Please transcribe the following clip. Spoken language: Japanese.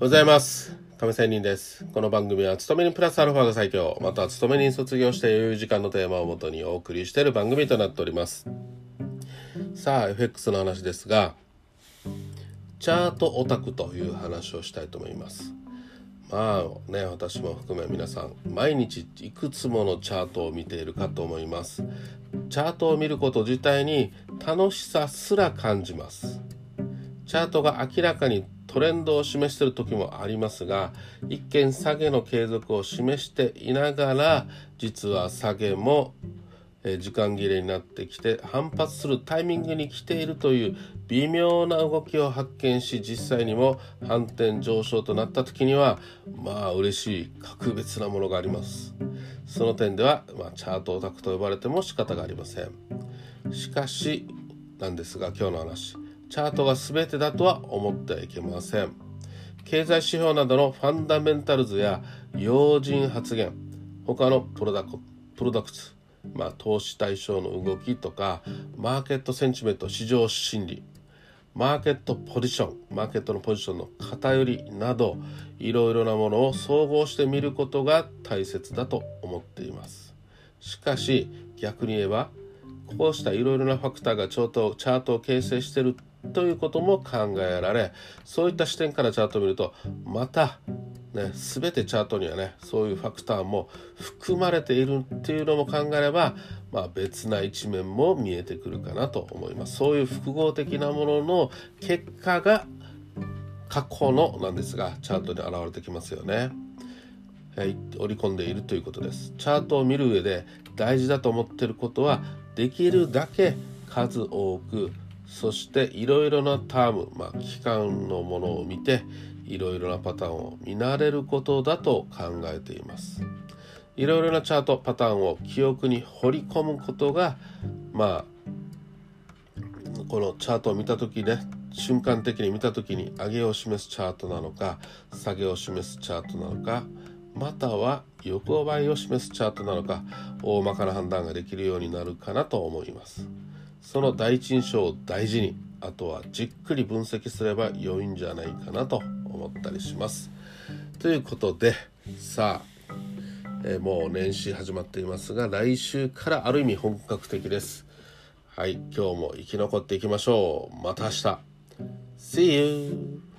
ございます。亀仙人です。この番組は、勤めにプラスアルファが最強、また勤めに卒業して余裕時間のテーマをもとにお送りしている番組となっております。さあ、FX の話ですが、チャートオタクという話をしたいと思います。まあね、私も含め皆さん、毎日いくつものチャートを見ているかと思います。チャートを見ること自体に楽しさすら感じます。チャートが明らかにトレンドを示している時もありますが一見下げの継続を示していながら実は下げもえ時間切れになってきて反発するタイミングに来ているという微妙な動きを発見し実際にも反転上昇となった時にはまあ嬉しい格別なものがあります。その点では、まあ、チャートオタクと呼ばれても仕方がありません。しかしなんですが今日の話。チャートが全てだとは思ってはいけません。経済指標などのファンダメンタルズや要人発言他のプロダクプロダクツ、まあ、投資対象の動きとかマーケットセンチメント市場心理マーケットポジションマーケットのポジションの偏りなどいろいろなものを総合して見ることが大切だと思っています。しかし逆に言えばこうしたいろいろなファクターがちょうどチャートを形成しているということも考えられそういった視点からチャートを見るとまたね、全てチャートにはねそういうファクターも含まれているっていうのも考えれば、まあ、別な一面も見えてくるかなと思います。そういう複合的なものの結果が過去のなんですがチャートに現れてきますよね、はい、織り込んでいるということです。チャートを見る上で大事だと思ってることはできるだけ数多くそしていろいろなターム、まあ、期間のものを見ていろいろなパターンを見慣れることだと考えています。いろいろなチャートパターンを記憶に掘り込むことがまあこのチャートを見た時ね瞬間的に見た時に上げを示すチャートなのか下げを示すチャートなのかまたは横ばいを示すチャートなのか大まかな判断ができるようになるかなと思います。その第一印象を大事にあとはじっくり分析すれば良いんじゃないかなと思ったりします。ということでさあ、えもう年始始まっていますが来週からある意味本格的です。はい今日も生き残っていきましょう。また明日。See you!